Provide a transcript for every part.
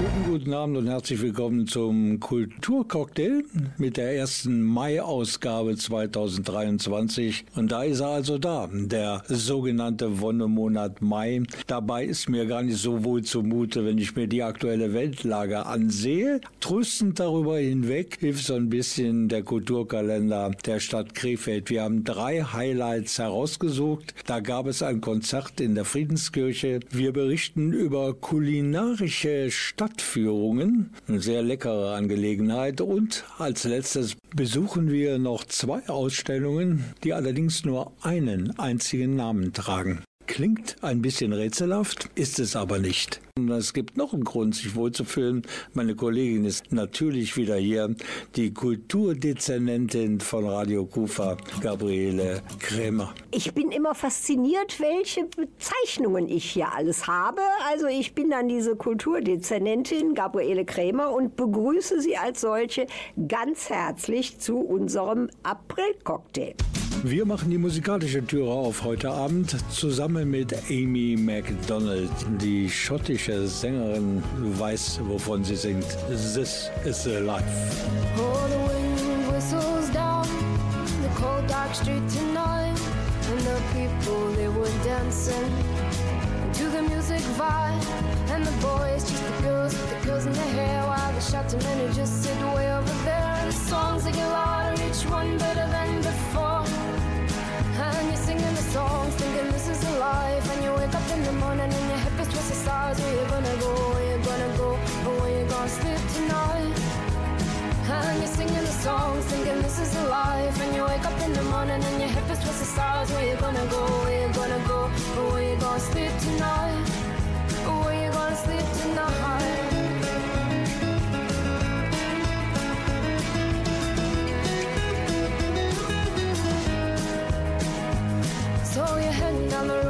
Schönen guten Abend und herzlich willkommen zum Kulturcocktail mit der ersten Mai-Ausgabe 2023. Und da ist er also da, der sogenannte Wonnemonat Mai. Dabei ist mir gar nicht so wohl zumute, wenn ich mir die aktuelle Weltlage ansehe. Tröstend darüber hinweg hilft so ein bisschen der Kulturkalender der Stadt Krefeld. Wir haben drei Highlights herausgesucht. Da gab es ein Konzert in der Friedenskirche. Wir berichten über kulinarische Stadt Stadtführungen, eine sehr leckere Angelegenheit. Und als letztes besuchen wir noch zwei Ausstellungen, die allerdings nur einen einzigen Namen tragen. Klingt ein bisschen rätselhaft, ist es aber nicht. Und es gibt noch einen Grund, sich wohlzufühlen. Meine Kollegin ist natürlich wieder hier, die Kulturdezernentin von Radio Kufa, Gabriele Krämer. Ich bin immer fasziniert, welche Bezeichnungen ich hier alles habe. Also ich bin dann diese Kulturdezernentin Gabriele Krämer und begrüße Sie als solche ganz herzlich zu unserem April-Cocktail. Wir machen die musikalische Türe auf heute Abend zusammen mit Amy MacDonald. Die schottische Sängerin weiß, wovon sie singt. This is the life. Oh, the wind whistles down the cold dark street tonight, and the people they were dancing to the music vibe, and the boys just the girls with the girls in their hair, while the shouting men just sit way over there. And the songs they get louder, each one better than the morning and your hip is twisted stars. Where you gonna go? Where you gonna go? Or where you gonna sleep tonight? And you're singing the songs, thinking this is a life. And you wake up in the morning and your hip is twisted stars. Where you gonna go? Where you gonna go? Or where you gonna sleep tonight? Or where you gonna sleep tonight? So you're heading down the road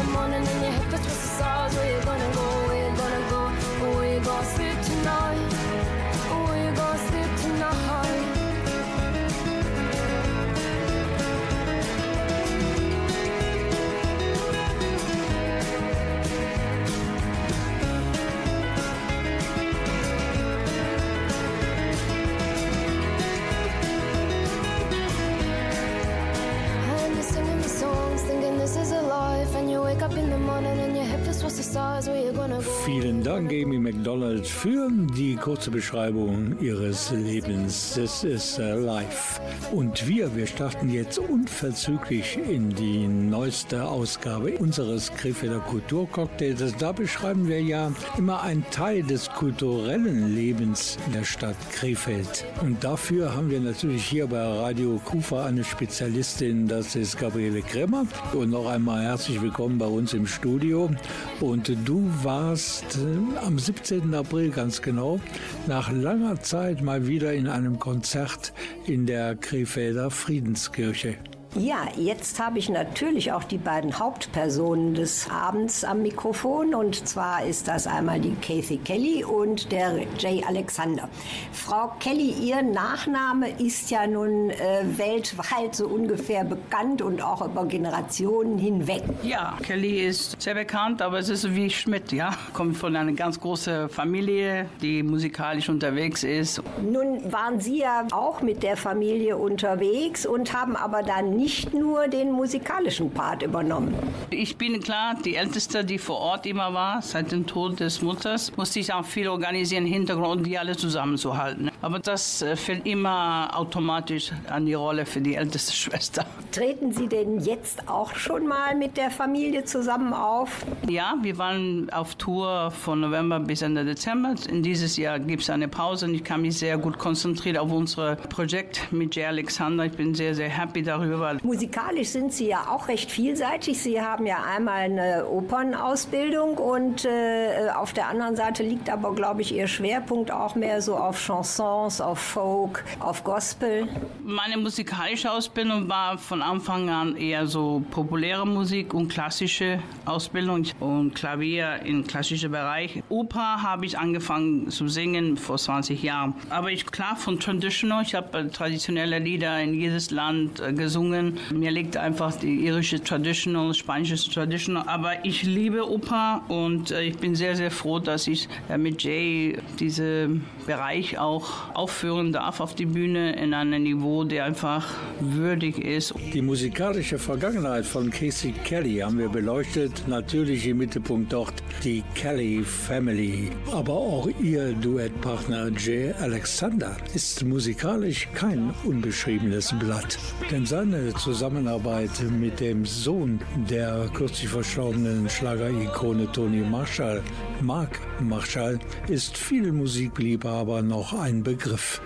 we're gonna go, we're gonna go, we're gonna Vielen Dank, Amy MacDonald, für die kurze Beschreibung Ihres Lebens. This is a life. Und wir, wir starten jetzt unverzüglich in die neueste Ausgabe unseres Krefelder Kulturcocktails. Da beschreiben wir ja immer einen Teil des kulturellen Lebens der Stadt Krefeld. Und dafür haben wir natürlich hier bei Radio Kufa eine Spezialistin, das ist Gabriele Kremmer. Und noch einmal herzlich willkommen bei uns im Studio. Und du warst äh, am 17. April ganz genau nach langer Zeit mal wieder in einem Konzert in der Krefelder Friedenskirche. Ja, jetzt habe ich natürlich auch die beiden Hauptpersonen des Abends am Mikrofon. Und zwar ist das einmal die Kathy Kelly und der Jay Alexander. Frau Kelly, Ihr Nachname ist ja nun äh, weltweit so ungefähr bekannt und auch über Generationen hinweg. Ja, Kelly ist sehr bekannt, aber es ist wie Schmidt, ja. Kommt von einer ganz großen Familie, die musikalisch unterwegs ist. Nun waren Sie ja auch mit der Familie unterwegs und haben aber dann nicht nur den musikalischen Part übernommen. Ich bin klar die Älteste, die vor Ort immer war, seit dem Tod des Mutters, musste ich auch viel organisieren, Hintergrund, die alle zusammenzuhalten. Aber das äh, fällt immer automatisch an die Rolle für die älteste Schwester. Treten Sie denn jetzt auch schon mal mit der Familie zusammen auf? Ja, wir waren auf Tour von November bis Ende Dezember. In dieses Jahr gibt es eine Pause und ich kann mich sehr gut konzentrieren auf unser Projekt mit Jay Alexander. Ich bin sehr, sehr happy darüber. Musikalisch sind Sie ja auch recht vielseitig. Sie haben ja einmal eine Opernausbildung und äh, auf der anderen Seite liegt aber, glaube ich, Ihr Schwerpunkt auch mehr so auf Chansons, auf Folk, auf Gospel. Meine musikalische Ausbildung war von Anfang an eher so populäre Musik und klassische Ausbildung und Klavier im klassischen Bereich. Oper habe ich angefangen zu singen vor 20 Jahren. Aber ich klar von Traditional, ich habe traditionelle Lieder in jedes Land äh, gesungen. Mir liegt einfach die irische Traditional, spanische Traditional. Aber ich liebe Oper und äh, ich bin sehr, sehr froh, dass ich äh, mit Jay diesen Bereich auch aufführen darf auf die Bühne in einem Niveau, der einfach würdig ist. Die musikalische Vergangenheit von Casey Kelly haben wir beleuchtet. Natürlich im Mittelpunkt dort die Kelly Family. Aber auch ihr Duettpartner Jay Alexander ist musikalisch kein unbeschriebenes Blatt. Denn seine Zusammenarbeit mit dem Sohn der kürzlich verstorbenen Schlagerikone Tony Marshall, Mark Marshall, ist vielen Musikliebhaber noch ein Begriff.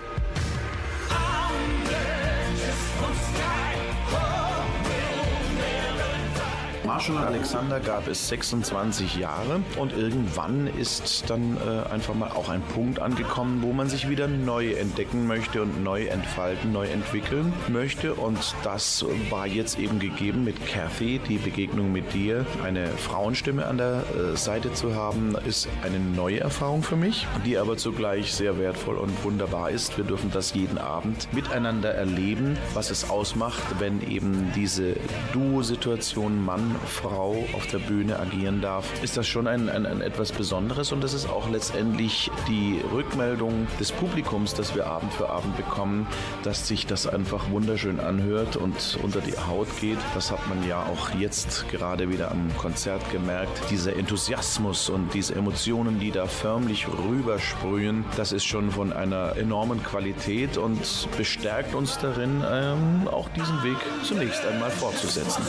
Marshall Alexander gab es 26 Jahre und irgendwann ist dann äh, einfach mal auch ein Punkt angekommen, wo man sich wieder neu entdecken möchte und neu entfalten, neu entwickeln möchte. Und das war jetzt eben gegeben mit Kathy, die Begegnung mit dir. Eine Frauenstimme an der äh, Seite zu haben, ist eine neue Erfahrung für mich, die aber zugleich sehr wertvoll und wunderbar ist. Wir dürfen das jeden Abend miteinander erleben, was es ausmacht, wenn eben diese Duo-Situation Mann Frau auf der Bühne agieren darf, ist das schon ein, ein, ein etwas Besonderes und das ist auch letztendlich die Rückmeldung des Publikums, das wir Abend für Abend bekommen, dass sich das einfach wunderschön anhört und unter die Haut geht. Das hat man ja auch jetzt gerade wieder am Konzert gemerkt. Dieser Enthusiasmus und diese Emotionen, die da förmlich rübersprühen, das ist schon von einer enormen Qualität und bestärkt uns darin, ähm, auch diesen Weg zunächst einmal fortzusetzen.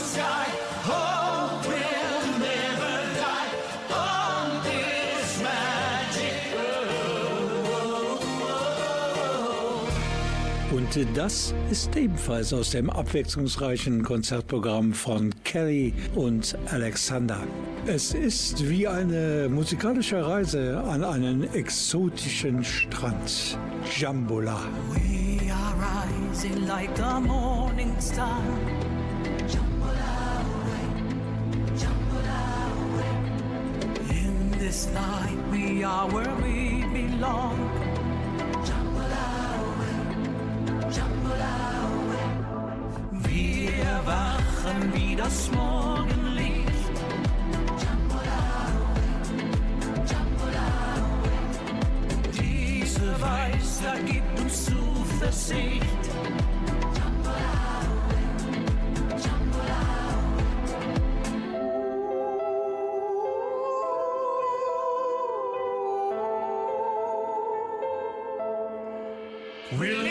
Und das ist ebenfalls aus dem abwechslungsreichen Konzertprogramm von Kelly und Alexander. Es ist wie eine musikalische Reise an einen exotischen Strand. Jambola. We are rising like the morning star. This night we are where we belong. Wir erwachen wie er das Morgenlicht. Diese Weisheit gibt uns Zuversicht. We're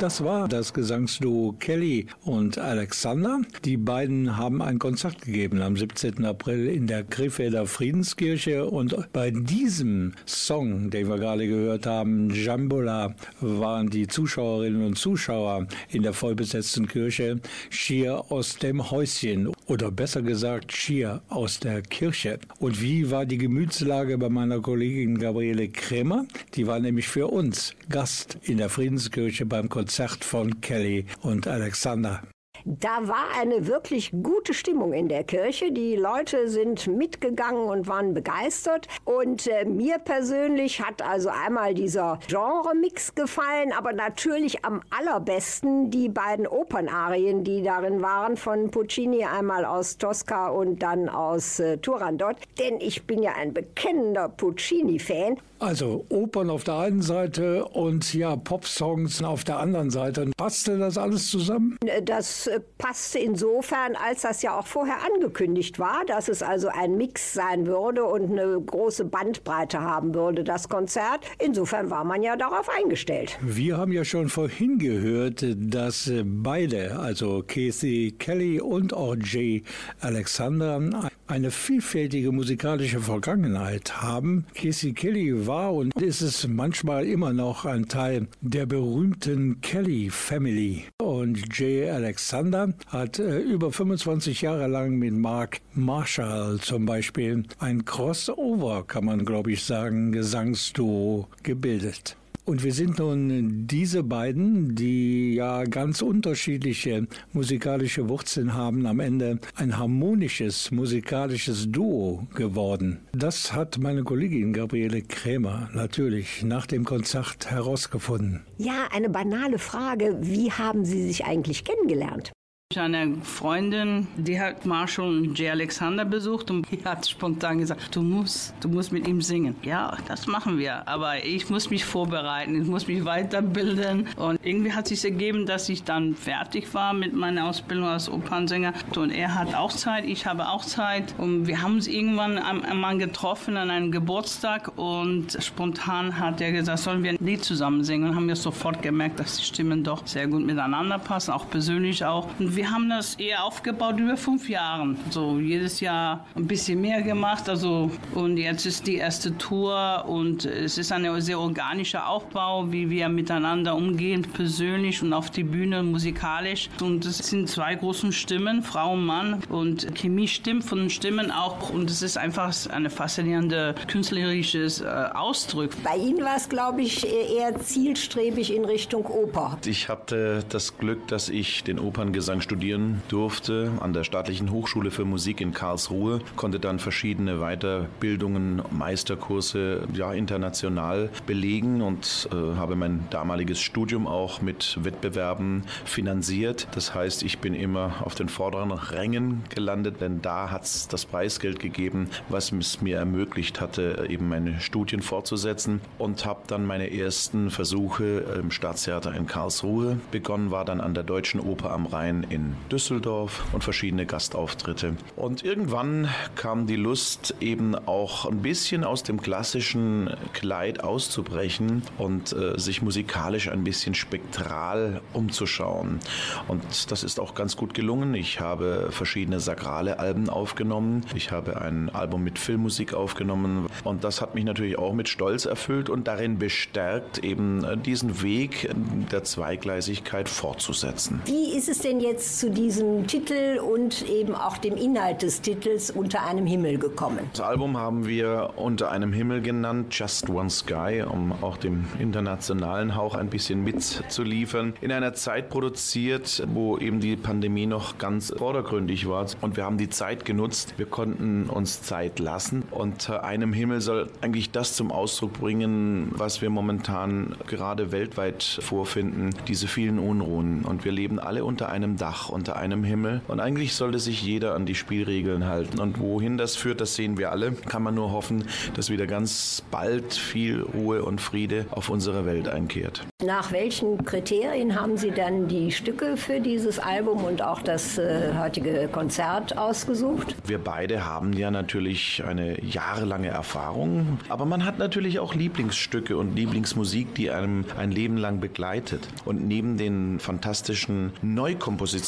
Das war das Gesangsduo Kelly und Alexander. Die beiden haben ein Konzert gegeben am 17. April in der Krefelder Friedenskirche und bei diesem Song, den wir gerade gehört haben, Jambola, waren die Zuschauerinnen und Zuschauer in der vollbesetzten Kirche schier aus dem Häuschen oder besser gesagt schier aus der Kirche. Und wie war die Gemütslage bei meiner Kollegin Gabriele Krämer? Die war nämlich für uns Gast in der Friedenskirche beim Konzert von Kelly und Alexander. Da war eine wirklich gute Stimmung in der Kirche. Die Leute sind mitgegangen und waren begeistert. Und äh, mir persönlich hat also einmal dieser Genre-Mix gefallen, aber natürlich am allerbesten die beiden Opernarien, die darin waren, von Puccini einmal aus Tosca und dann aus äh, Turandot. Denn ich bin ja ein bekennender Puccini-Fan. Also Opern auf der einen Seite und ja, Popsongs auf der anderen Seite. Passte das alles zusammen? Das äh, passte insofern, als das ja auch vorher angekündigt war, dass es also ein Mix sein würde und eine große Bandbreite haben würde, das Konzert. Insofern war man ja darauf eingestellt. Wir haben ja schon vorhin gehört, dass beide, also Casey Kelly und auch Jay Alexander, eine vielfältige musikalische Vergangenheit haben. Casey Kelly war und ist es manchmal immer noch ein Teil der berühmten Kelly Family. Und Jay Alexander hat äh, über 25 Jahre lang mit Mark Marshall zum Beispiel ein Crossover, kann man glaube ich sagen, Gesangsduo gebildet. Und wir sind nun diese beiden, die ja ganz unterschiedliche musikalische Wurzeln haben, am Ende ein harmonisches musikalisches Duo geworden. Das hat meine Kollegin Gabriele Krämer natürlich nach dem Konzert herausgefunden. Ja, eine banale Frage. Wie haben Sie sich eigentlich kennengelernt? Eine Freundin, die hat Marshall und Jay Alexander besucht und die hat spontan gesagt, du musst, du musst mit ihm singen. Ja, das machen wir, aber ich muss mich vorbereiten, ich muss mich weiterbilden. Und irgendwie hat sich ergeben, dass ich dann fertig war mit meiner Ausbildung als Opernsänger. Und er hat auch Zeit, ich habe auch Zeit. Und wir haben uns irgendwann einmal getroffen an einem Geburtstag und spontan hat er gesagt, sollen wir ein Lied zusammen singen? Und haben wir sofort gemerkt, dass die Stimmen doch sehr gut miteinander passen, auch persönlich auch. Und wir haben das eher aufgebaut über fünf Jahre. So jedes Jahr ein bisschen mehr gemacht. Also und jetzt ist die erste Tour und es ist ein sehr organischer Aufbau, wie wir miteinander umgehen, persönlich und auf die Bühne musikalisch. Und es sind zwei großen Stimmen, Frau und Mann. Und Chemie stimmt von den Stimmen auch. Und es ist einfach eine faszinierende künstlerisches äh, Ausdruck. Bei Ihnen war es, glaube ich, eher zielstrebig in Richtung Oper. Ich hatte das Glück, dass ich den Operngesang studieren durfte an der Staatlichen Hochschule für Musik in Karlsruhe, konnte dann verschiedene Weiterbildungen, Meisterkurse ja, international belegen und äh, habe mein damaliges Studium auch mit Wettbewerben finanziert. Das heißt, ich bin immer auf den vorderen Rängen gelandet, denn da hat es das Preisgeld gegeben, was es mir ermöglicht hatte, eben meine Studien fortzusetzen und habe dann meine ersten Versuche im Staatstheater in Karlsruhe begonnen, war dann an der Deutschen Oper am Rhein in Düsseldorf und verschiedene Gastauftritte. Und irgendwann kam die Lust eben auch ein bisschen aus dem klassischen Kleid auszubrechen und äh, sich musikalisch ein bisschen spektral umzuschauen. Und das ist auch ganz gut gelungen. Ich habe verschiedene sakrale Alben aufgenommen. Ich habe ein Album mit Filmmusik aufgenommen und das hat mich natürlich auch mit Stolz erfüllt und darin bestärkt, eben äh, diesen Weg der Zweigleisigkeit fortzusetzen. Wie ist es denn jetzt zu diesem Titel und eben auch dem Inhalt des Titels Unter einem Himmel gekommen? Das Album haben wir Unter einem Himmel genannt, Just One Sky, um auch dem internationalen Hauch ein bisschen mitzuliefern. In einer Zeit produziert, wo eben die Pandemie noch ganz vordergründig war. Und wir haben die Zeit genutzt. Wir konnten uns Zeit lassen. Unter einem Himmel soll eigentlich das zum Ausdruck bringen, was wir momentan gerade weltweit vorfinden, diese vielen Unruhen. Und wir leben alle unter einem Dach, unter einem Himmel. Und eigentlich sollte sich jeder an die Spielregeln halten. Und wohin das führt, das sehen wir alle. Kann man nur hoffen, dass wieder ganz bald viel Ruhe und Friede auf unserer Welt einkehrt. Nach welchen Kriterien haben Sie dann die Stücke für dieses Album und auch das äh, heutige Konzert ausgesucht? Wir beide haben ja natürlich eine jahrelange Erfahrung, aber man hat natürlich auch Lieblingsstücke und Lieblingsmusik, die einem ein Leben lang begleitet. Und neben den fantastischen Neukompositionen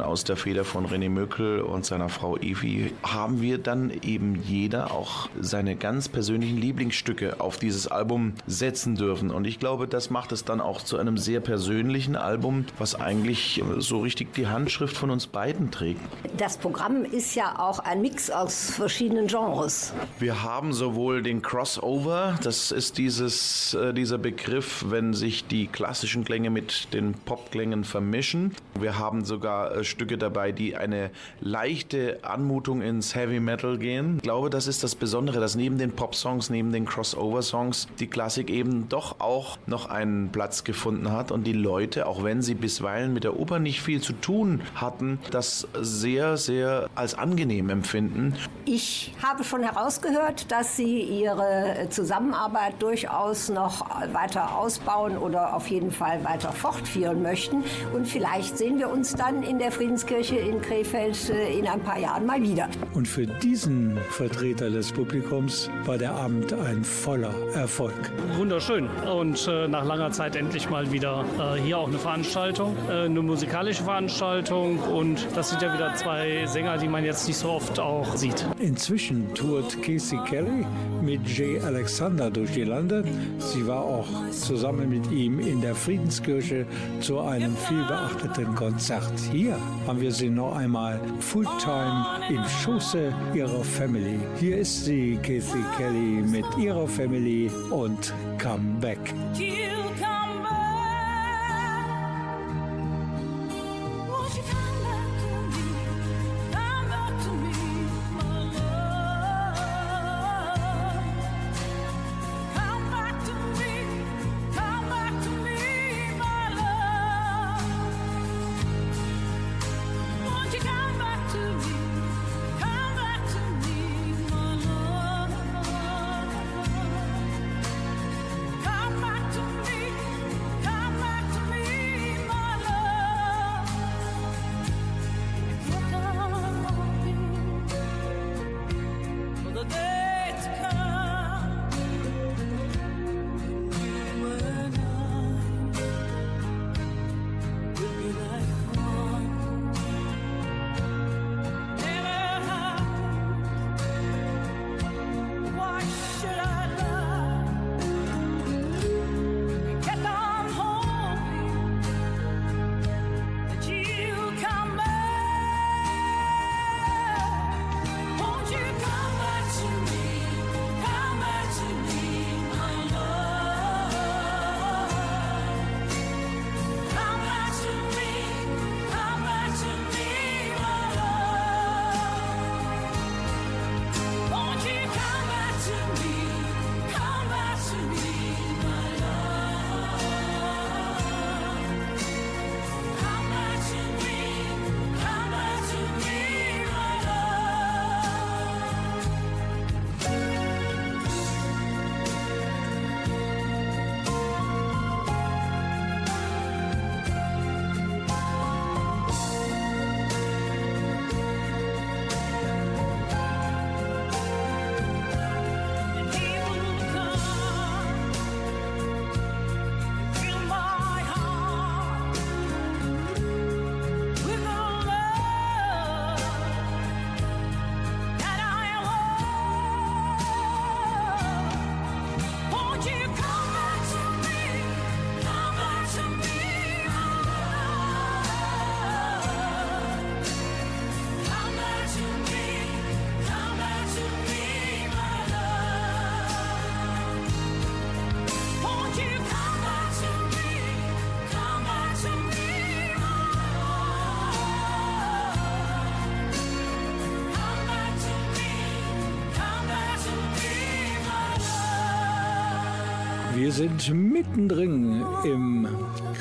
aus der Feder von René Möckel und seiner Frau Evi haben wir dann eben jeder auch seine ganz persönlichen Lieblingsstücke auf dieses Album setzen dürfen. Und ich glaube, das macht es dann auch zu einem sehr persönlichen Album, was eigentlich so richtig die Handschrift von uns beiden trägt. Das Programm ist ja auch ein Mix aus verschiedenen Genres. Wir haben sowohl den Crossover, das ist dieses, äh, dieser Begriff, wenn sich die klassischen Klänge mit den Popklängen vermischen. Wir haben sogar äh, Stücke dabei, die eine leichte Anmutung ins Heavy Metal gehen. Ich glaube, das ist das Besondere, dass neben den Pop-Songs, neben den Crossover-Songs die Klassik eben doch auch noch einen Platz gefunden hat und die Leute, auch wenn sie bisweilen mit der Oper nicht viel zu tun hatten, das sehr, sehr als angenehm empfinden. Ich habe schon herausgehört, dass Sie Ihre Zusammenarbeit durchaus noch weiter ausbauen oder auf jeden Fall weiter fortführen möchten. Und vielleicht sehen wir uns dann in der Friedenskirche in Krefeld äh, in ein paar Jahren mal wieder. Und für diesen Vertreter des Publikums war der Abend ein voller Erfolg. Wunderschön. Und äh, nach langer Zeit endlich mal wieder äh, hier auch eine Veranstaltung, äh, eine musikalische Veranstaltung. Und das sind ja wieder zwei Sänger, die man jetzt nicht so oft auch sieht. Inzwischen tourt Casey Kelly mit Jay Alexander durch die Lande. Sie war auch zusammen mit ihm in der Friedenskirche zu einem vielbeachteten Konzert. Hier haben wir sie noch einmal Fulltime im Schoße ihrer Family. Hier ist sie, Casey Kelly, mit ihrer Family und Come Back. Sind mittendrin im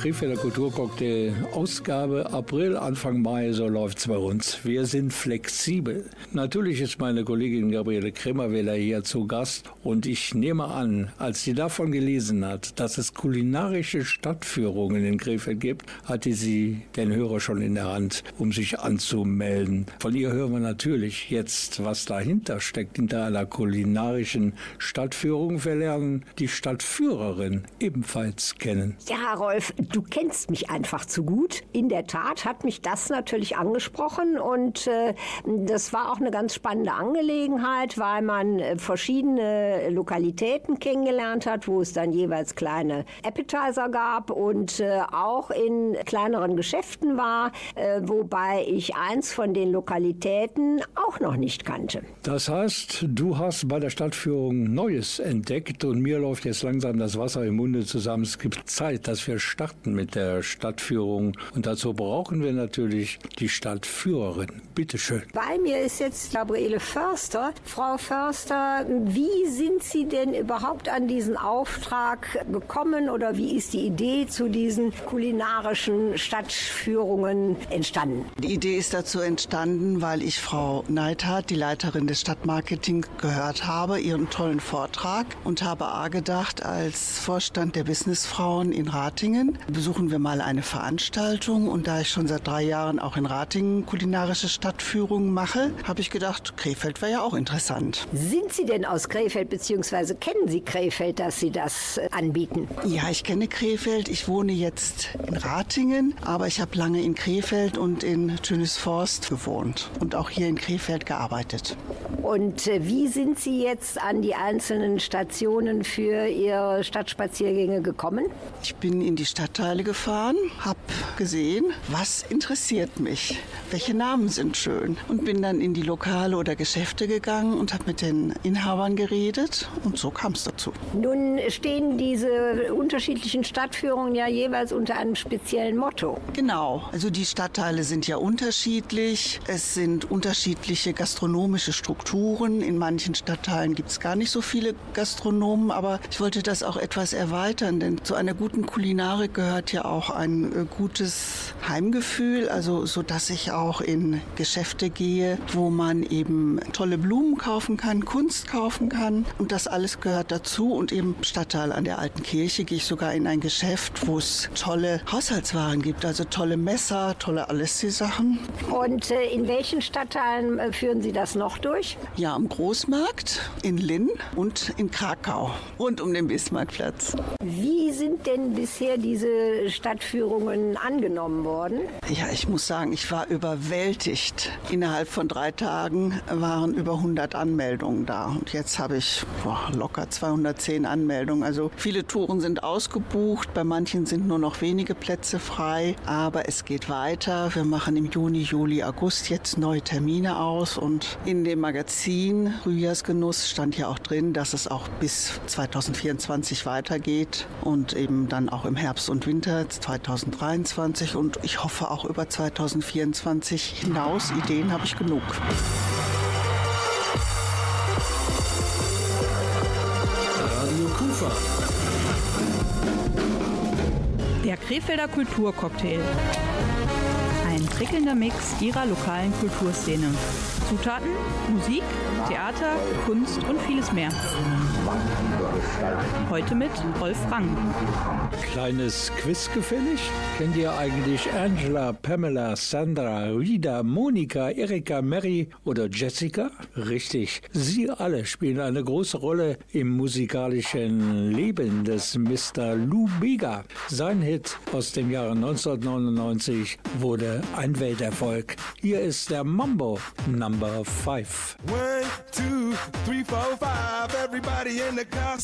Krefelder Kulturcocktail Ausgabe April, Anfang Mai, so läuft's bei uns. Wir sind flexibel. Natürlich ist meine Kollegin Gabriele Kremerwähler hier zu Gast und ich nehme an, als sie davon gelesen hat, dass es kulinarische Stadtführungen in Krefeld gibt, hatte sie den Hörer schon in der Hand, um sich anzumelden. Von ihr hören wir natürlich jetzt, was dahinter steckt, hinter einer kulinarischen Stadtführung. Wir lernen die Stadtführerin ebenfalls kennen. Ja, Rolf, du kennst mich einfach zu gut. In der Tat hat mich das natürlich angesprochen und äh, das war auch eine ganz spannende Angelegenheit, weil man äh, verschiedene Lokalitäten kennengelernt hat, wo es dann jeweils kleine Appetizer gab und äh, auch in kleineren Geschäften war, äh, wobei ich eins von den Lokalitäten auch noch nicht kannte. Das heißt, du hast bei der Stadtführung Neues entdeckt und mir läuft jetzt langsam das Wasser im Munde zusammen. Es gibt Zeit, dass wir starten mit der Stadtführung und dazu brauchen wir natürlich die Stadtführerin. Bitte schön. Bei mir ist jetzt Gabriele Förster. Frau Förster, wie sind Sie denn überhaupt an diesen Auftrag gekommen oder wie ist die Idee zu diesen kulinarischen Stadtführungen entstanden? Die Idee ist dazu entstanden, weil ich Frau Neithardt, die Leiterin des Stadtmarketing, gehört habe, ihren tollen Vortrag und habe A gedacht, als Vorstand der Businessfrauen in Ratingen besuchen wir mal eine Veranstaltung und da ich schon seit drei Jahren auch in Ratingen kulinarische Stadtführungen mache, habe ich gedacht, Krefeld wäre ja auch interessant. Sind Sie denn aus Krefeld beziehungsweise kennen Sie Krefeld, dass Sie das äh, anbieten? Ja, ich kenne Krefeld. Ich wohne jetzt in Ratingen, aber ich habe lange in Krefeld und in Tönisforst gewohnt und auch hier in Krefeld gearbeitet. Und äh, wie sind Sie jetzt an die einzelnen Stationen für Ihre Stadtspaziergänge gekommen? Ich bin in die Stadtteile gefahren, habe gesehen, was interessiert mich, welche Namen sind schön und bin dann in die Lokale oder Geschäfte gegangen und habe mit den Inhabern geredet und so kam es dazu. Nun stehen diese unterschiedlichen Stadtführungen ja jeweils unter einem speziellen Motto. Genau, also die Stadtteile sind ja unterschiedlich. Es sind unterschiedliche gastronomische Strukturen. In manchen Stadtteilen gibt es gar nicht so viele Gastronomen, aber ich wollte das auch etwas erweitern, denn zu einer guten Kulinarik gehört ja auch ein äh, gutes Heimgefühl, also so dass ich auch in Geschäfte gehe, wo man eben tolle Blumen kaufen kann, Kunst kaufen kann und das alles gehört dazu und im Stadtteil an der alten Kirche gehe ich sogar in ein Geschäft, wo es tolle Haushaltswaren gibt, also tolle Messer, tolle Alessi-Sachen. Und äh, in welchen Stadtteilen äh, führen Sie das noch durch? Ja, am Großmarkt, in Linn und in Krakau, rund um den Bismarckplatz. Wie sind denn bisher diese Stadtführungen angenommen worden? Ja, ich muss sagen, ich war überwältigt. Innerhalb von drei Tagen waren über 100 Anmeldungen da. Und jetzt habe ich boah, locker 210 Anmeldungen. Also viele Touren sind ausgebucht, bei manchen sind nur noch wenige Plätze frei. Aber es geht weiter. Wir machen im Juni, Juli, August jetzt neue Termine aus. Und in dem Magazin Frühjahrsgenuss stand ja auch drin, dass es auch bis 2024 weitergeht und eben dann auch im Herbst und Winter 2023 und ich hoffe auch über 2024 hinaus. Ideen habe ich genug. Radio Kufa. Der Krefelder Kulturcocktail. Ein prickelnder Mix ihrer lokalen Kulturszene. Zutaten, Musik, Theater, Kunst und vieles mehr. Heute mit Rolf Rang. Kleines Quiz gefällig? Kennt ihr eigentlich Angela, Pamela, Sandra, Rita, Monika, Erika, Mary oder Jessica? Richtig, sie alle spielen eine große Rolle im musikalischen Leben des Mr. Lou Bega. Sein Hit aus dem Jahre 1999 wurde ein Welterfolg. Hier ist der Mambo Number 5. One, two, three, four, five. Everybody in the car,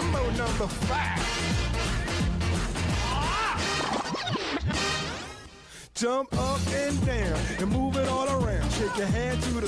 Mambo number five. Jump up and down and move it all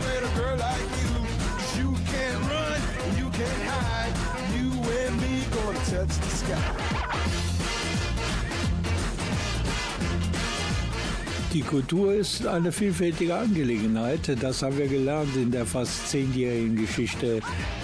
With a girl like you. you can't run, you can't hide. You and me gonna touch the sky. Die Kultur ist eine vielfältige Angelegenheit. Das haben wir gelernt in der fast zehnjährigen Geschichte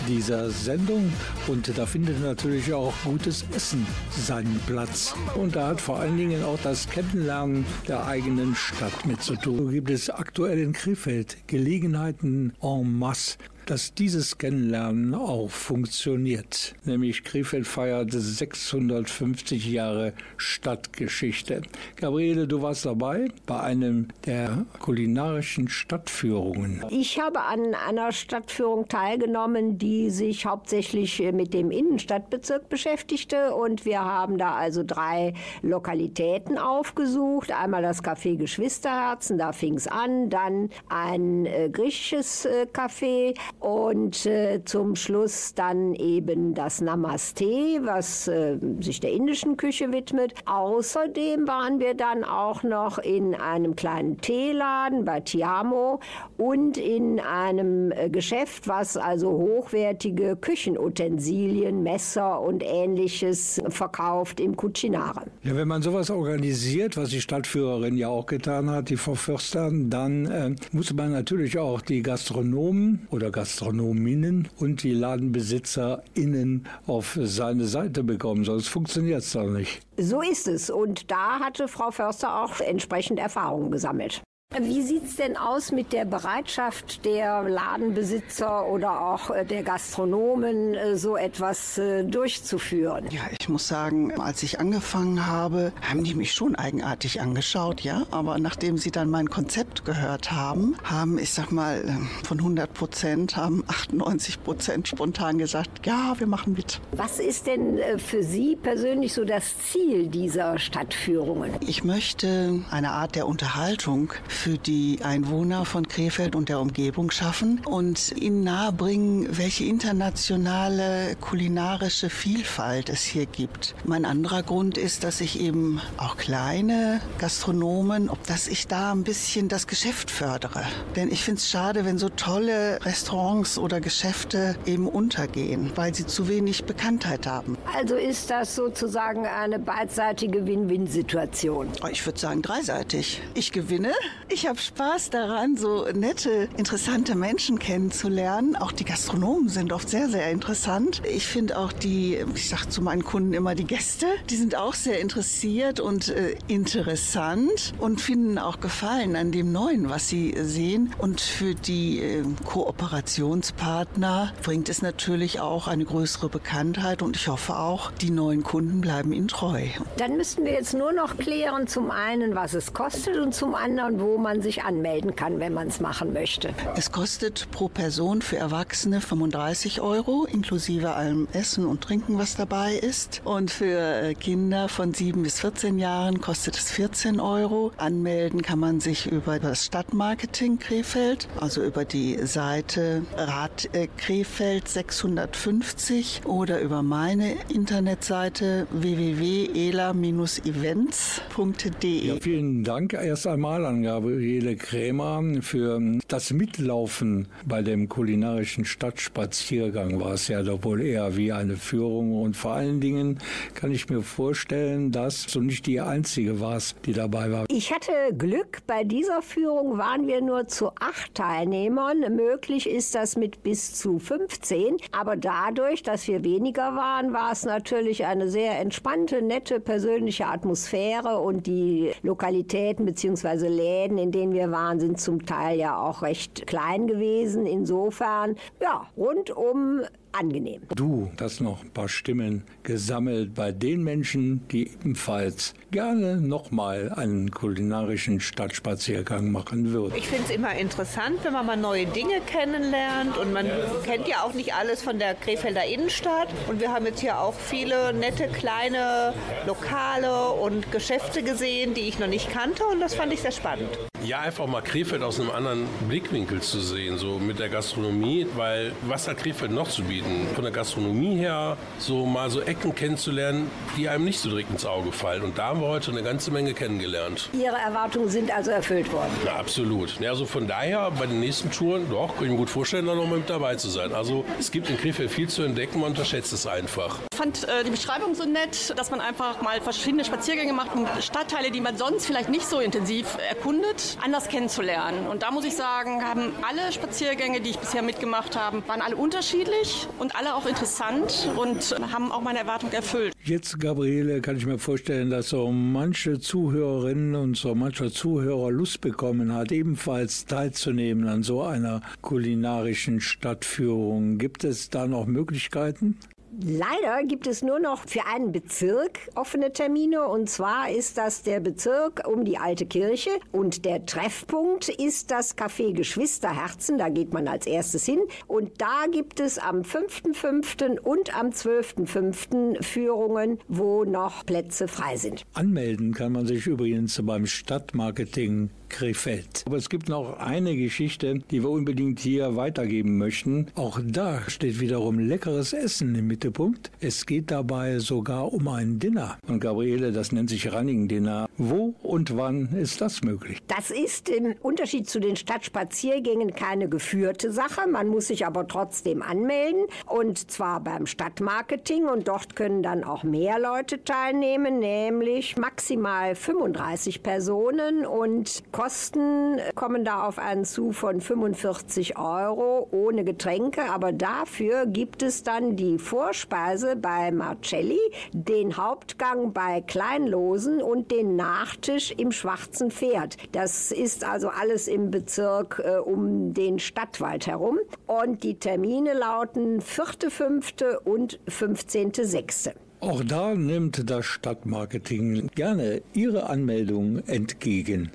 dieser Sendung. Und da findet natürlich auch gutes Essen seinen Platz. Und da hat vor allen Dingen auch das Kennenlernen der eigenen Stadt mit zu tun. So gibt es aktuell in Krefeld Gelegenheiten en masse dass dieses Kennenlernen auch funktioniert. Nämlich Krefeld feiert 650 Jahre Stadtgeschichte. Gabriele, du warst dabei bei einem der kulinarischen Stadtführungen. Ich habe an einer Stadtführung teilgenommen, die sich hauptsächlich mit dem Innenstadtbezirk beschäftigte. Und wir haben da also drei Lokalitäten aufgesucht. Einmal das Café Geschwisterherzen, da fing es an. Dann ein äh, griechisches äh, Café und äh, zum Schluss dann eben das Namaste, was äh, sich der indischen Küche widmet. Außerdem waren wir dann auch noch in einem kleinen Teeladen bei Tiamo und in einem äh, Geschäft, was also hochwertige Küchenutensilien, Messer und ähnliches verkauft im Cucinare. Ja, wenn man sowas organisiert, was die Stadtführerin ja auch getan hat, die Frau Förster, dann äh, muss man natürlich auch die Gastronomen oder Gastronominnen und die LadenbesitzerInnen auf seine Seite bekommen, sonst funktioniert es doch nicht. So ist es. Und da hatte Frau Förster auch entsprechend Erfahrungen gesammelt. Wie sieht es denn aus mit der Bereitschaft der Ladenbesitzer oder auch äh, der Gastronomen, äh, so etwas äh, durchzuführen? Ja, ich muss sagen, als ich angefangen habe, haben die mich schon eigenartig angeschaut, ja. Aber nachdem sie dann mein Konzept gehört haben, haben, ich sag mal, von 100 Prozent haben 98 Prozent spontan gesagt, ja, wir machen mit. Was ist denn für Sie persönlich so das Ziel dieser Stadtführungen? Ich möchte eine Art der Unterhaltung für die Einwohner von Krefeld und der Umgebung schaffen und ihnen nahebringen, welche internationale kulinarische Vielfalt es hier gibt. Mein anderer Grund ist, dass ich eben auch kleine Gastronomen, dass ich da ein bisschen das Geschäft fördere. Denn ich finde es schade, wenn so tolle Restaurants oder Geschäfte eben untergehen, weil sie zu wenig Bekanntheit haben. Also ist das sozusagen eine beidseitige Win-Win-Situation. Ich würde sagen dreiseitig. Ich gewinne, ich habe Spaß daran, so nette, interessante Menschen kennenzulernen. Auch die Gastronomen sind oft sehr, sehr interessant. Ich finde auch die, ich sage zu meinen Kunden immer die Gäste, die sind auch sehr interessiert und äh, interessant und finden auch Gefallen an dem Neuen, was sie sehen. Und für die äh, Kooperationspartner bringt es natürlich auch eine größere Bekanntheit und ich hoffe auch, die neuen Kunden bleiben ihnen treu. Dann müssten wir jetzt nur noch klären, zum einen, was es kostet und zum anderen, wo man sich anmelden kann, wenn man es machen möchte. Es kostet pro Person für Erwachsene 35 Euro, inklusive allem Essen und Trinken, was dabei ist. Und für äh, Kinder von 7 bis 14 Jahren kostet es 14 Euro. Anmelden kann man sich über das Stadtmarketing Krefeld, also über die Seite Rad äh, Krefeld 650 oder über meine Internetseite www.ela-events.de. Ja, vielen Dank erst einmal an Gabriele Krämer für das Mitlaufen bei dem kulinarischen Stadtspaziergang. War es ja doch wohl eher wie eine Führung und vor allen Dingen kann ich mir vorstellen, dass du nicht die Einzige warst, die dabei war. Ich hatte Glück, bei dieser Führung waren wir nur zu acht Teilnehmern. Möglich ist das mit bis zu 15. Aber dadurch, dass wir weniger waren, war es natürlich eine sehr entspannte, nette, persönliche Atmosphäre und die Lokalitäten bzw. Läden, in denen wir waren, sind zum Teil ja auch recht klein gewesen. Insofern, ja, rundum angenehm. Du hast noch ein paar Stimmen gesammelt bei den Menschen, die ebenfalls gerne nochmal einen kulinarischen Stadtspaziergang machen würden. Ich finde es immer interessant, wenn man mal neue Dinge kennenlernt und man kennt ja auch nicht alles von der Krefelder Innenstadt und wir haben jetzt hier auch viele nette kleine Lokale und Geschäfte gesehen, die ich noch nicht kannte und das fand ich sehr spannend. Ja, einfach mal Krefeld aus einem anderen Blickwinkel zu sehen, so mit der Gastronomie, weil was hat Krefeld noch zu bieten? Von der Gastronomie her, so mal so Ecken kennenzulernen, die einem nicht so direkt ins Auge fallen. Und da haben wir heute eine ganze Menge kennengelernt. Ihre Erwartungen sind also erfüllt worden. Ja, absolut. Ja, also von daher, bei den nächsten Touren, doch, kann ich mir gut vorstellen, da noch mal mit dabei zu sein. Also es gibt in Krefeld viel zu entdecken, man unterschätzt es einfach. Ich fand äh, die Beschreibung so nett, dass man einfach mal verschiedene Spaziergänge macht, um Stadtteile, die man sonst vielleicht nicht so intensiv erkundet, anders kennenzulernen. Und da muss ich sagen, haben alle Spaziergänge, die ich bisher mitgemacht habe, waren alle unterschiedlich und alle auch interessant und haben auch meine Erwartung erfüllt. Jetzt, Gabriele, kann ich mir vorstellen, dass so manche Zuhörerinnen und so mancher Zuhörer Lust bekommen hat, ebenfalls teilzunehmen an so einer kulinarischen Stadtführung. Gibt es da noch Möglichkeiten? Leider gibt es nur noch für einen Bezirk offene Termine und zwar ist das der Bezirk um die alte Kirche und der Treffpunkt ist das Café Geschwisterherzen, da geht man als erstes hin und da gibt es am 5.5. und am 12.5. Führungen, wo noch Plätze frei sind. Anmelden kann man sich übrigens beim Stadtmarketing Krefeld. Aber es gibt noch eine Geschichte, die wir unbedingt hier weitergeben möchten. Auch da steht wiederum leckeres Essen im Mittelpunkt. Es geht dabei sogar um ein Dinner. Und Gabriele, das nennt sich Running Dinner. Wo und wann ist das möglich? Das ist im Unterschied zu den Stadtspaziergängen keine geführte Sache. Man muss sich aber trotzdem anmelden und zwar beim Stadtmarketing und dort können dann auch mehr Leute teilnehmen, nämlich maximal 35 Personen und Kosten kommen da auf einen zu von 45 Euro ohne Getränke, aber dafür gibt es dann die Vorspeise bei Marcelli, den Hauptgang bei Kleinlosen und den Nachtisch im Schwarzen Pferd. Das ist also alles im Bezirk äh, um den Stadtwald herum und die Termine lauten 4., 5. und 15.6. Auch da nimmt das Stadtmarketing gerne Ihre Anmeldung entgegen.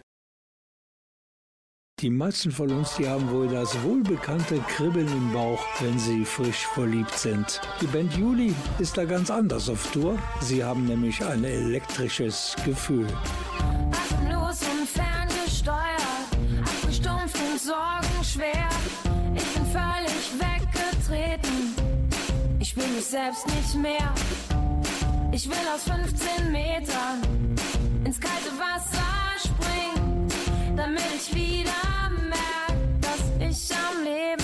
Die meisten von uns, die haben wohl das wohlbekannte Kribbeln im Bauch, wenn sie frisch verliebt sind. Die Band Juli ist da ganz anders auf Tour. Sie haben nämlich ein elektrisches Gefühl. Atemlos und ferngesteuert. schwer. Ich bin völlig weggetreten. Ich bin mich selbst nicht mehr. Ich will aus 15 Metern ins kalte Wasser damit ich wieder merke, dass ich am Leben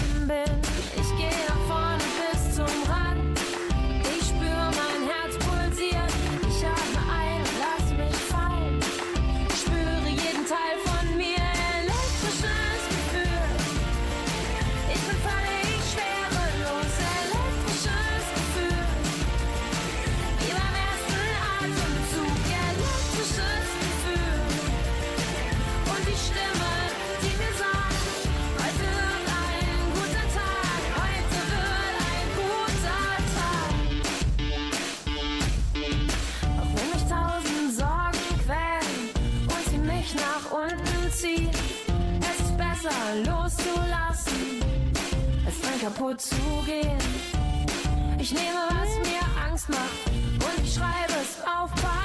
kaputt zu gehen. Ich nehme, was mir Angst macht und ich schreibe es auf Papier.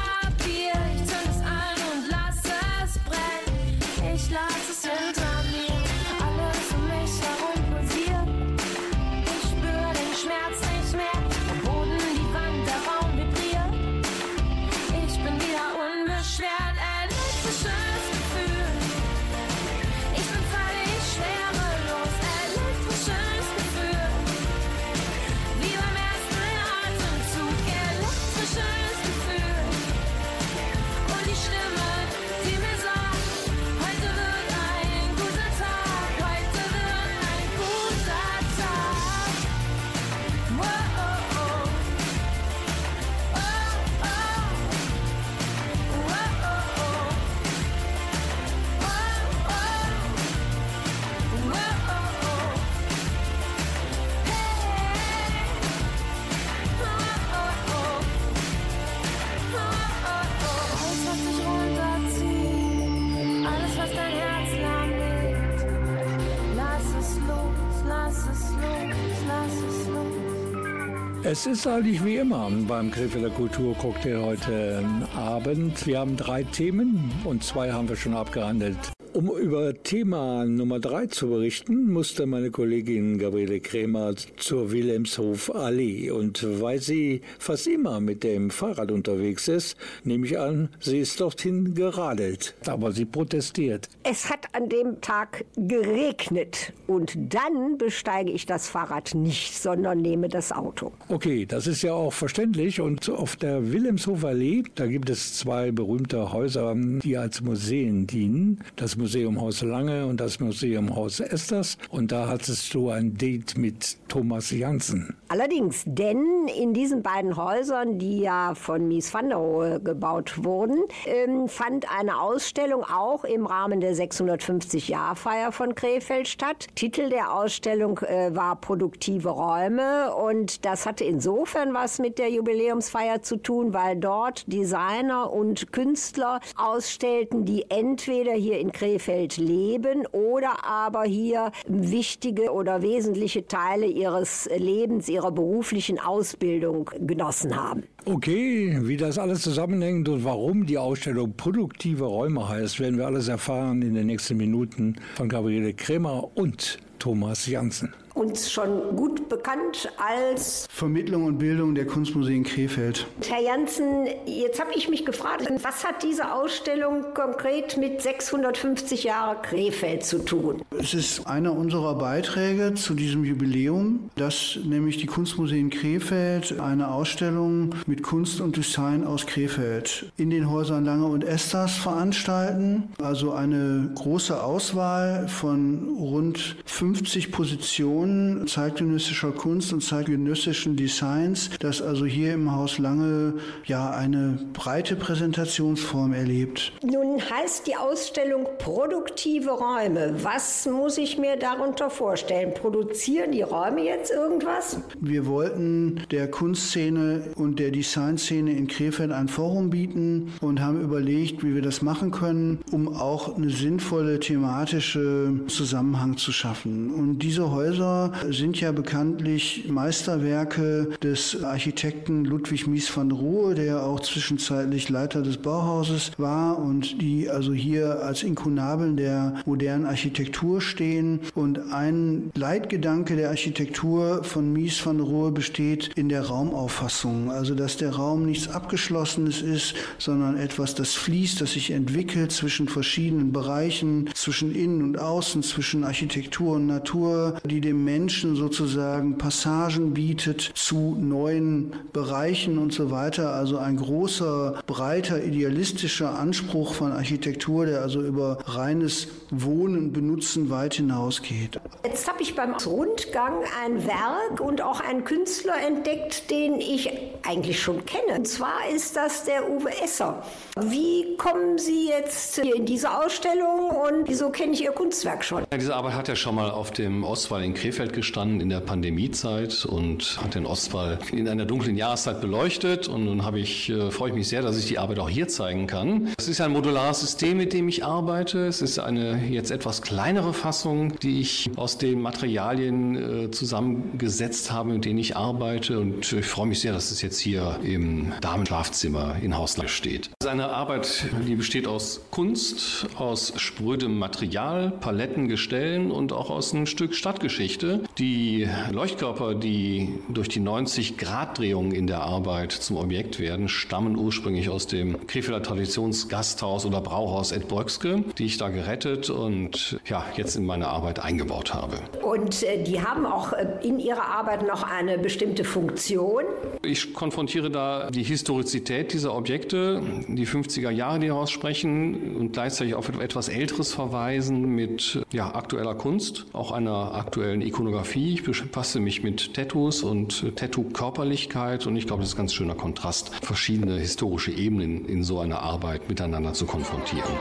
Es ist eigentlich wie immer beim Krefelder Kulturcocktail heute Abend. Wir haben drei Themen und zwei haben wir schon abgehandelt. Um über Thema Nummer drei zu berichten, musste meine Kollegin Gabriele Krämer zur Wilhelmshof Allee. Und weil sie fast immer mit dem Fahrrad unterwegs ist, nehme ich an, sie ist dorthin geradelt. Aber sie protestiert. Es hat an dem Tag geregnet und dann besteige ich das Fahrrad nicht, sondern nehme das Auto. Okay, das ist ja auch verständlich. Und auf der Wilhelmshofer Allee, da gibt es zwei berühmte Häuser, die als Museen dienen. Das Museum Haus Lange und das Museum Haus Esters. Und da hattest du ein Date mit Thomas Janssen. Allerdings, denn in diesen beiden Häusern, die ja von Mies van der Rohe gebaut wurden, ähm, fand eine Ausstellung auch im Rahmen der 650-Jahr-Feier von Krefeld statt. Titel der Ausstellung äh, war Produktive Räume und das hatte insofern was mit der Jubiläumsfeier zu tun, weil dort Designer und Künstler ausstellten, die entweder hier in Krefeld leben oder aber hier wichtige oder wesentliche Teile ihres Lebens, ihrer beruflichen Ausbildung genossen haben. Okay, wie das alles zusammenhängt und warum die Ausstellung Produktive Räume heißt, werden wir alles erfahren in den nächsten Minuten von Gabriele Krämer und Thomas Janssen. Uns schon gut bekannt als Vermittlung und Bildung der Kunstmuseen Krefeld. Herr Janssen, jetzt habe ich mich gefragt, was hat diese Ausstellung konkret mit 650 Jahre Krefeld zu tun? Es ist einer unserer Beiträge zu diesem Jubiläum, dass nämlich die Kunstmuseen Krefeld eine Ausstellung mit Kunst und Design aus Krefeld in den Häusern Lange und Esters veranstalten. Also eine große Auswahl von rund 50 Positionen zeitgenössischer Kunst und zeitgenössischen Designs, das also hier im Haus Lange ja eine breite Präsentationsform erlebt. Nun heißt die Ausstellung Produktive Räume. Was muss ich mir darunter vorstellen? Produzieren die Räume jetzt irgendwas? Wir wollten der Kunstszene und der Designszene in Krefeld ein Forum bieten und haben überlegt, wie wir das machen können, um auch eine sinnvolle thematische Zusammenhang zu schaffen. Und diese Häuser Fenster sind ja bekanntlich Meisterwerke des Architekten Ludwig Mies van Rohe, der auch zwischenzeitlich Leiter des Bauhauses war und die also hier als Inkunabeln der modernen Architektur stehen. Und ein Leitgedanke der Architektur von Mies van Rohe besteht in der Raumauffassung, also dass der Raum nichts Abgeschlossenes ist, sondern etwas, das fließt, das sich entwickelt zwischen verschiedenen Bereichen, zwischen Innen und Außen, zwischen Architektur und Natur, die dem Menschen sozusagen Passagen bietet zu neuen Bereichen und so weiter. Also ein großer, breiter, idealistischer Anspruch von Architektur, der also über reines Wohnen, Benutzen weit hinausgeht. Jetzt habe ich beim Rundgang ein Werk und auch einen Künstler entdeckt, den ich eigentlich schon kenne. Und zwar ist das der Uwe Esser. Wie kommen Sie jetzt hier in diese Ausstellung und wieso kenne ich Ihr Kunstwerk schon? Ja, diese Arbeit hat ja schon mal auf dem Ostwall in Krefeld gestanden in der Pandemiezeit und hat den Ostwall in einer dunklen Jahreszeit beleuchtet. Und nun habe ich, äh, freue ich mich sehr, dass ich die Arbeit auch hier zeigen kann. Es ist ein modulares System, mit dem ich arbeite. Es ist eine jetzt etwas kleinere Fassung, die ich aus den Materialien äh, zusammengesetzt habe, mit denen ich arbeite. Und ich freue mich sehr, dass es jetzt hier im Damenschlafzimmer in Hauslage steht. Es ist eine Arbeit, die besteht aus Kunst, aus sprödem Material, Paletten, Gestellen und auch aus einem Stück Stadtgeschichte. Die Leuchtkörper, die durch die 90-Grad-Drehung in der Arbeit zum Objekt werden, stammen ursprünglich aus dem Krefelder Traditionsgasthaus oder Brauhaus Ed Bröckske, die ich da gerettet und ja, jetzt in meine Arbeit eingebaut habe. Und äh, die haben auch äh, in ihrer Arbeit noch eine bestimmte Funktion. Ich konfrontiere da die Historizität dieser Objekte, die 50er Jahre, die daraus sprechen und gleichzeitig auf etwas Älteres verweisen mit ja, aktueller Kunst, auch einer aktuellen Ikonografie. Ich befasse mich mit Tattoos und Tattoo-Körperlichkeit und ich glaube, das ist ein ganz schöner Kontrast, verschiedene historische Ebenen in so einer Arbeit miteinander zu konfrontieren.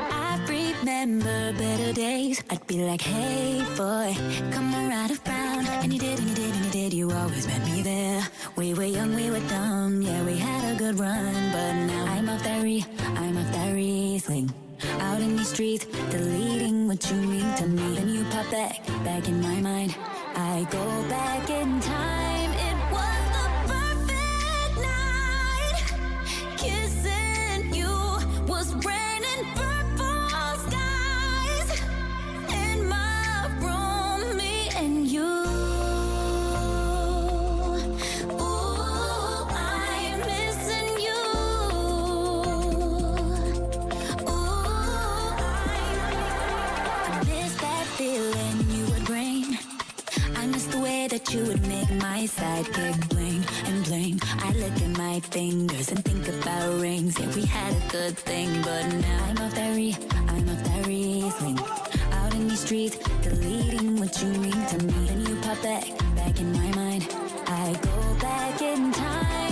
Remember better days. I'd be like, hey boy, come around around. And you did, and you did, and you did. You always met me there. We were young, we were dumb. Yeah, we had a good run. But now I'm off that I'm off that Riesling. Out in these streets, deleting what you mean to me. Then you pop back, back in my mind. I go back in time. You would make my sidekick bling and bling. I look at my fingers and think about rings. Yeah, we had a good thing, but now I'm off that I'm off that Riesling. Out in these streets, deleting what you mean to me. Then you pop back, back in my mind. I go back in time.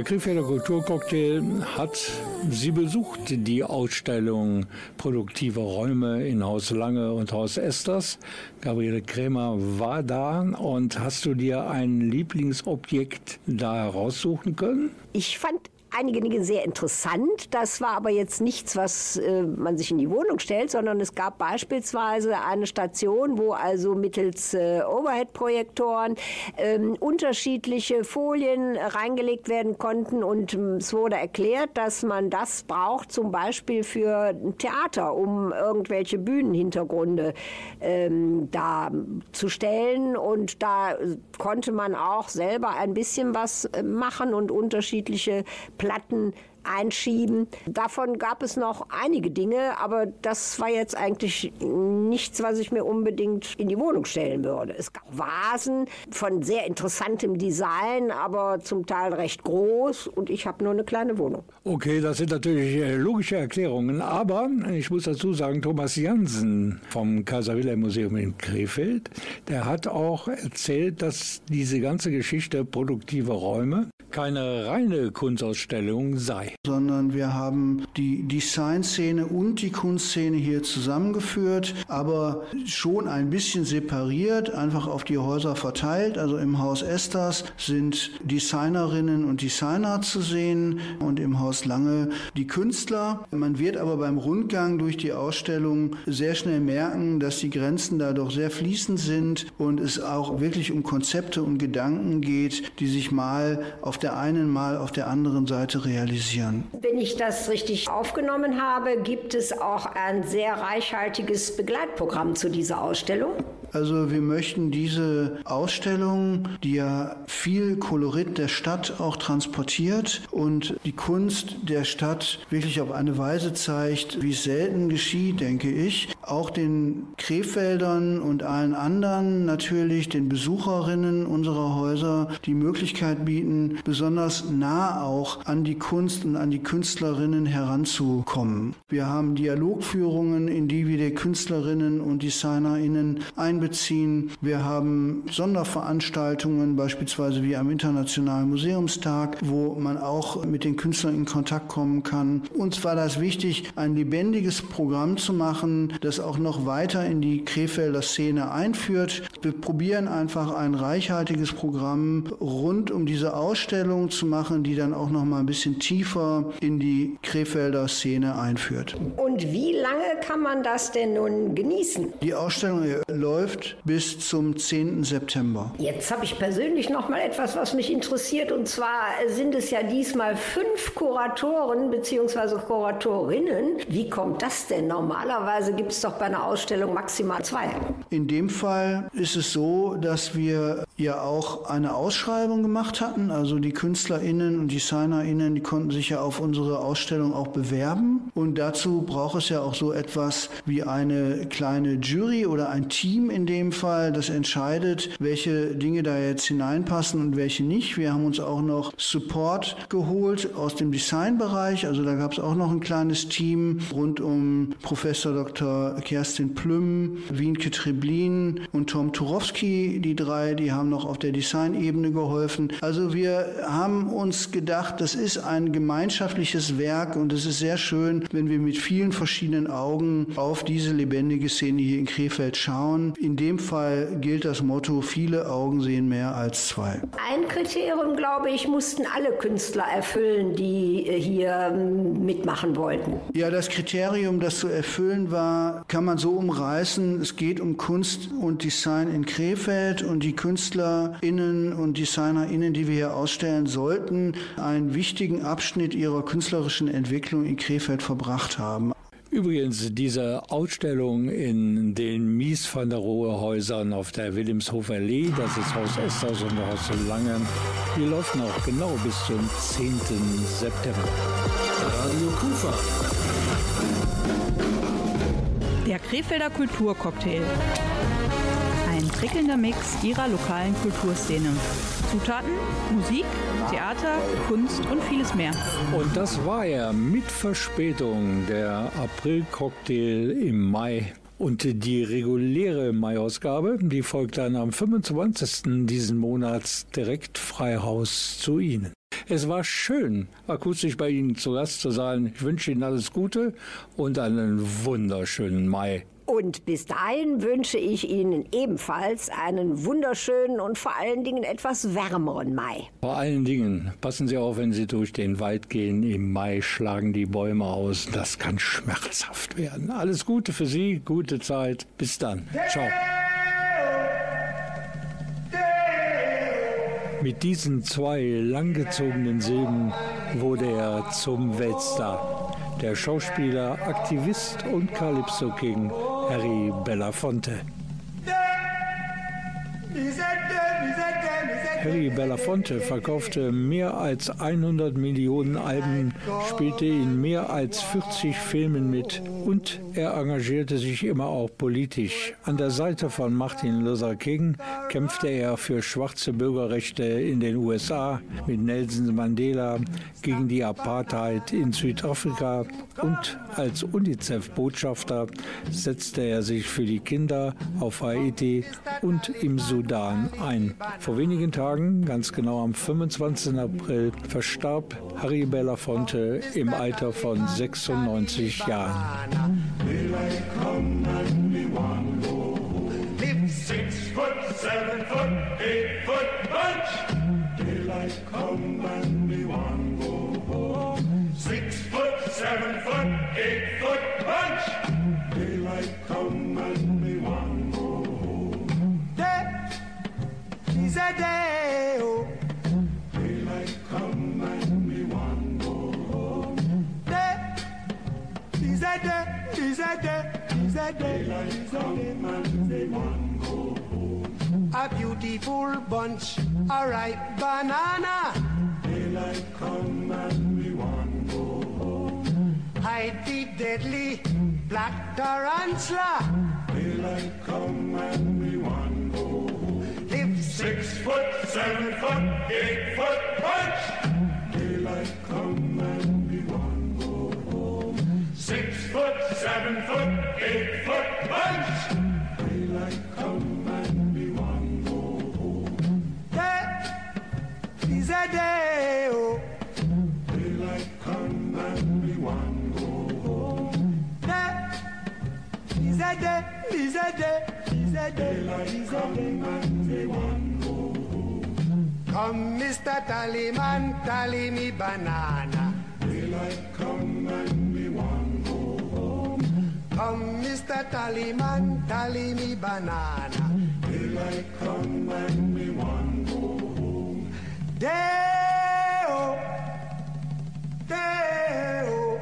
Der Krefelder Kulturcocktail hat Sie besucht, die Ausstellung Produktive Räume in Haus Lange und Haus Esters. Gabriele Krämer war da und hast du dir ein Lieblingsobjekt da heraussuchen können? Ich fand einige Dinge sehr interessant. Das war aber jetzt nichts, was äh, man sich in die Wohnung stellt, sondern es gab beispielsweise eine Station, wo also mittels äh, Overhead-Projektoren ähm, unterschiedliche Folien reingelegt werden konnten und ähm, es wurde erklärt, dass man das braucht zum Beispiel für ein Theater, um irgendwelche Bühnenhintergründe ähm, da zu stellen und da äh, konnte man auch selber ein bisschen was äh, machen und unterschiedliche Platten einschieben. Davon gab es noch einige Dinge, aber das war jetzt eigentlich nichts, was ich mir unbedingt in die Wohnung stellen würde. Es gab Vasen von sehr interessantem Design, aber zum Teil recht groß und ich habe nur eine kleine Wohnung. Okay, das sind natürlich äh, logische Erklärungen, aber ich muss dazu sagen, Thomas Jansen vom Kaiser Wilhelm Museum in Krefeld, der hat auch erzählt, dass diese ganze Geschichte produktive Räume keine reine Kunstausstellung sei. Sondern wir haben die Designszene und die Kunstszene hier zusammengeführt, aber schon ein bisschen separiert, einfach auf die Häuser verteilt. Also im Haus Esters sind Designerinnen und Designer zu sehen und im Haus Lange die Künstler. Man wird aber beim Rundgang durch die Ausstellung sehr schnell merken, dass die Grenzen da doch sehr fließend sind und es auch wirklich um Konzepte und Gedanken geht, die sich mal auf der einen, mal auf der anderen Seite realisieren. Wenn ich das richtig aufgenommen habe, gibt es auch ein sehr reichhaltiges Begleitprogramm zu dieser Ausstellung. Also wir möchten diese Ausstellung, die ja viel Kolorit der Stadt auch transportiert und die Kunst der Stadt wirklich auf eine Weise zeigt, wie es selten geschieht, denke ich, auch den Krefeldern und allen anderen natürlich, den Besucherinnen unserer Häuser, die Möglichkeit bieten, besonders nah auch an die Kunst und an die Künstlerinnen heranzukommen. Wir haben Dialogführungen, in die wir die Künstlerinnen und DesignerInnen einbeziehen. Wir haben Sonderveranstaltungen, beispielsweise wie am Internationalen Museumstag, wo man auch mit den Künstlern in Kontakt kommen kann. Uns war das wichtig, ein lebendiges Programm zu machen, das auch noch weiter in die Krefelder Szene einführt. Wir probieren einfach ein reichhaltiges Programm rund um diese Ausstellung zu machen, die dann auch noch mal ein bisschen tiefer in die Krefelder Szene einführt. Und wie lange kann man das denn nun genießen? Die Ausstellung läuft bis zum 10. September. Jetzt habe ich persönlich noch mal etwas, was mich interessiert. Und zwar sind es ja diesmal fünf Kuratoren bzw. Kuratorinnen. Wie kommt das denn? Normalerweise gibt es doch bei einer Ausstellung maximal zwei. In dem Fall ist es so, dass wir ja auch eine Ausschreibung gemacht hatten. Also die KünstlerInnen und DesignerInnen, die konnten sich ja auf unsere Ausstellung auch bewerben. Und dazu braucht es ja auch so etwas wie eine kleine Jury oder ein Team in dem Fall, das entscheidet, welche Dinge da jetzt hineinpassen und welche nicht. Wir haben uns auch noch Support geholt aus dem Designbereich. Also da gab es auch noch ein kleines Team rund um Professor Dr. Kerstin Plüm, Wienke Treblin und Tom Turowski. Die drei, die haben noch auf der Designebene geholfen. Also wir haben uns gedacht, das ist ein gemeinschaftliches Werk und es ist sehr schön, wenn wir mit vielen verschiedenen Augen auf diese lebendige Szene hier in Krefeld schauen. In dem Fall gilt das Motto, viele Augen sehen mehr als zwei. Ein Kriterium, glaube ich, mussten alle Künstler erfüllen, die äh, hier ähm, mitmachen wollten. Ja, das Kriterium, das zu erfüllen war, kann man so umreißen. Es geht um Kunst und Design in Krefeld und die KünstlerInnen und DesignerInnen, die wir hier ausstellen, sollten einen wichtigen Abschnitt ihrer künstlerischen Entwicklung in Krefeld verbracht haben. Übrigens, diese Ausstellung in den Mies van der Rohe Häusern auf der Wilhelmshofer Allee, das ist Haus Esters und Haus Langen, die läuft noch genau bis zum 10. September. Radio Kufa. Der Krefelder Kulturcocktail. Prickelnder Mix ihrer lokalen Kulturszene. Zutaten, Musik, Theater, Kunst und vieles mehr. Und das war er mit Verspätung, der April-Cocktail im Mai. Und die reguläre Mai-Ausgabe, die folgt dann am 25. diesen Monats direkt Freihaus zu Ihnen. Es war schön, akustisch bei Ihnen zu Gast zu sein. Ich wünsche Ihnen alles Gute und einen wunderschönen Mai. Und bis dahin wünsche ich Ihnen ebenfalls einen wunderschönen und vor allen Dingen etwas wärmeren Mai. Vor allen Dingen passen Sie auf, wenn Sie durch den Wald gehen. Im Mai schlagen die Bäume aus. Das kann schmerzhaft werden. Alles Gute für Sie, gute Zeit. Bis dann. Ciao. Mit diesen zwei langgezogenen Silben wurde er zum Weltstar. Der Schauspieler, Aktivist und Calypso King Harry Belafonte. Harry Belafonte verkaufte mehr als 100 Millionen Alben, spielte in mehr als 40 Filmen mit und er engagierte sich immer auch politisch. An der Seite von Martin Luther King kämpfte er für schwarze Bürgerrechte in den USA, mit Nelson Mandela gegen die Apartheid in Südafrika und als UNICEF-Botschafter setzte er sich für die Kinder auf Haiti und im Sudan ein. Vor wenigen Tagen, ganz genau am 25. April, verstarb Harry Belafonte im Alter von 96 Jahren. Six foot, seven foot, eight foot bunch. Daylight come A beautiful bunch, a ripe banana. Daylight come and we want go home. Hide the deadly black tarantula. Daylight come and we want go home. Live six foot, seven foot, eight foot bunch. Daylight come and we want go home. Six foot, seven foot, eight Come, Mr. Tallyman, tally me banana. Daylight come and we want go home. Come, Mr. Tallyman, tally me banana. Daylight come and we want go home. Day-o, day-o.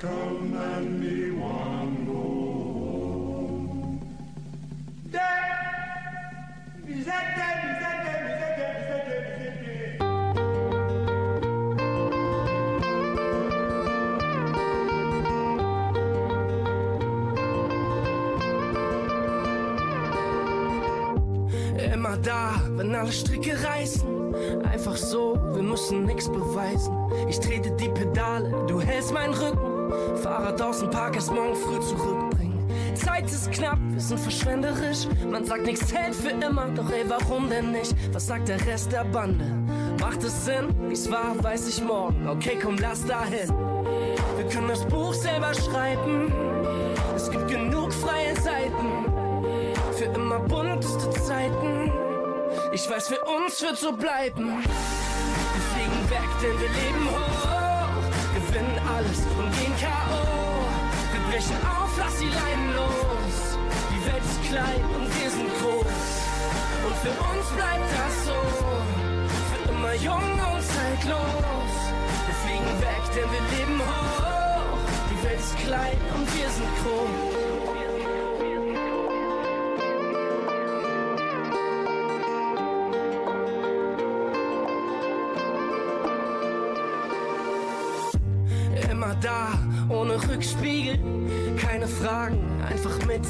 Come and we want Immer da, wenn alle Stricke reißen. Einfach so, wir müssen nix beweisen. Ich trete die Pedale, du hältst meinen Rücken. Fahrrad aus dem Park erst morgen früh zurückbringen. Zeit ist knapp, wir sind verschwenderisch. Man sagt, nichts hält für immer, doch ey, warum denn nicht? Was sagt der Rest der Bande? Macht es Sinn? Wie's war, weiß ich morgen. Okay, komm, lass dahin. Wir können das Buch selber schreiben. Es gibt genug freie Seiten. Für immer bunteste Zeiten. Ich weiß, für uns wird so bleiben. Wir fliegen weg, denn wir leben hoch. Gewinnen alles und gehen K.O. Brechen auf, lass die Leinen los. Die Welt ist klein und wir sind groß. Und für uns bleibt das so. Für immer jung und zeitlos. Wir fliegen weg, denn wir leben hoch. Die Welt ist klein und wir sind groß.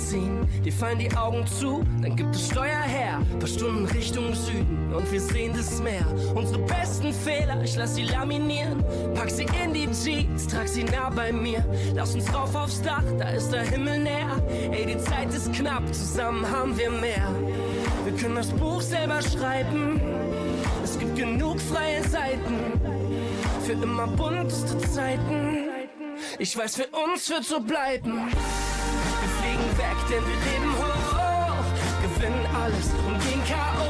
Mitziehen. Dir fallen die Augen zu, dann gibt es Steuer her. Paar Stunden Richtung Süden und wir sehen das Meer. Unsere besten Fehler, ich lass sie laminieren. Pack sie in die Jeans, trag sie nah bei mir. Lass uns rauf aufs Dach, da ist der Himmel näher. Ey, die Zeit ist knapp, zusammen haben wir mehr. Wir können das Buch selber schreiben. Es gibt genug freie Seiten für immer bunteste Zeiten. Ich weiß, für uns wird so bleiben. Weg, denn wir leben hoch. Gewinnen alles und gehen K.O.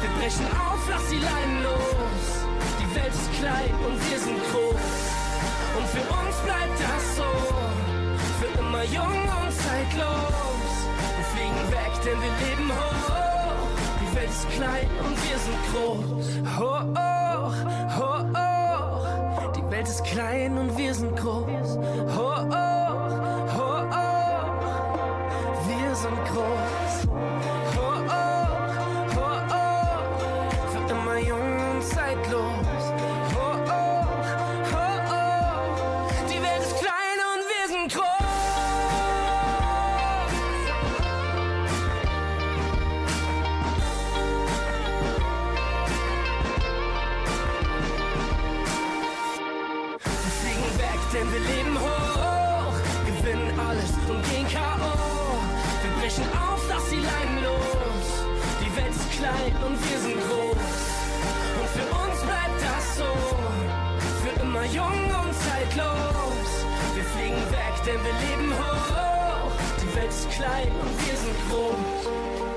Wir brechen auf, lass die Leinen los. Die Welt ist klein und wir sind groß. Und für uns bleibt das so. Für immer jung und zeitlos. Wir fliegen weg, denn wir leben hoch. Die Welt ist klein und wir sind groß. Hoch, hoch, hoch. Die Welt ist klein und wir sind groß. Hoch, hoch, hoch. wir leben hoch. Die Welt ist klein und wir sind groß.